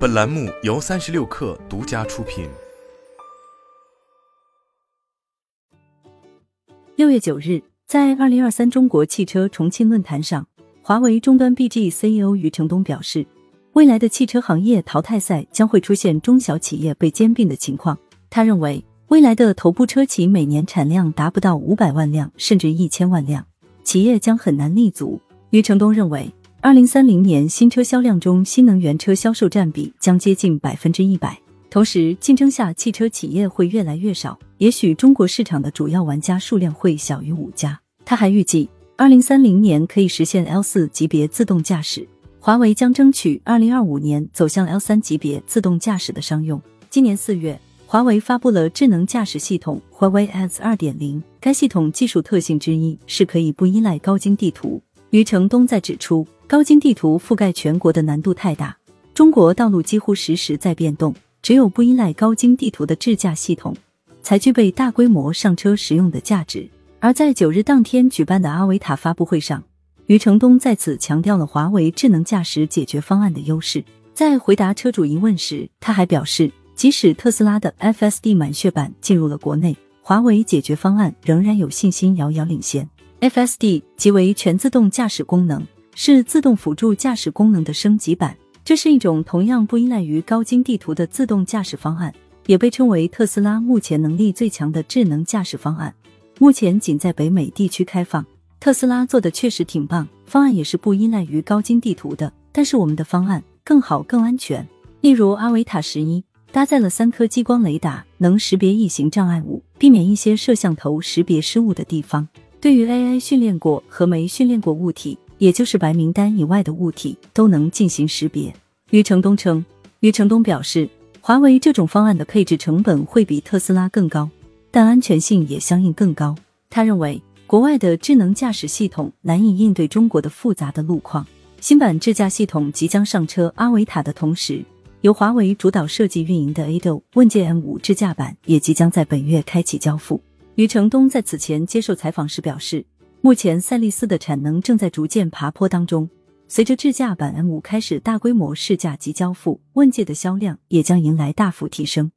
本栏目由三十六氪独家出品。六月九日，在二零二三中国汽车重庆论坛上，华为终端 BG CEO 余承东表示，未来的汽车行业淘汰赛将会出现中小企业被兼并的情况。他认为，未来的头部车企每年产量达不到五百万辆，甚至一千万辆，企业将很难立足。余承东认为。二零三零年新车销量中，新能源车销售占比将接近百分之一百。同时，竞争下汽车企业会越来越少，也许中国市场的主要玩家数量会小于五家。他还预计，二零三零年可以实现 L 四级别自动驾驶。华为将争取二零二五年走向 L 三级别自动驾驶的商用。今年四月，华为发布了智能驾驶系统华为 S 二点零，该系统技术特性之一是可以不依赖高精地图。余承东在指出。高精地图覆盖全国的难度太大，中国道路几乎时时在变动，只有不依赖高精地图的智驾系统，才具备大规模上车使用的价值。而在九日当天举办的阿维塔发布会上，余承东在此强调了华为智能驾驶解决方案的优势。在回答车主疑问时，他还表示，即使特斯拉的 FSD 满血版进入了国内，华为解决方案仍然有信心遥遥领先。FSD 即为全自动驾驶功能。是自动辅助驾驶功能的升级版，这是一种同样不依赖于高精地图的自动驾驶方案，也被称为特斯拉目前能力最强的智能驾驶方案。目前仅在北美地区开放。特斯拉做的确实挺棒，方案也是不依赖于高精地图的，但是我们的方案更好、更安全。例如阿维塔十一搭载了三颗激光雷达，能识别异形障碍物，避免一些摄像头识别失误的地方。对于 AI 训练过和没训练过物体。也就是白名单以外的物体都能进行识别。余承东称，余承东表示，华为这种方案的配置成本会比特斯拉更高，但安全性也相应更高。他认为，国外的智能驾驶系统难以应对中国的复杂的路况。新版智驾系统即将上车阿维塔的同时，由华为主导设计运营的 A6 问界 M 五智驾版也即将在本月开启交付。余承东在此前接受采访时表示。目前，赛力斯的产能正在逐渐爬坡当中。随着智驾版 M 五开始大规模试驾及交付，问界的销量也将迎来大幅提升。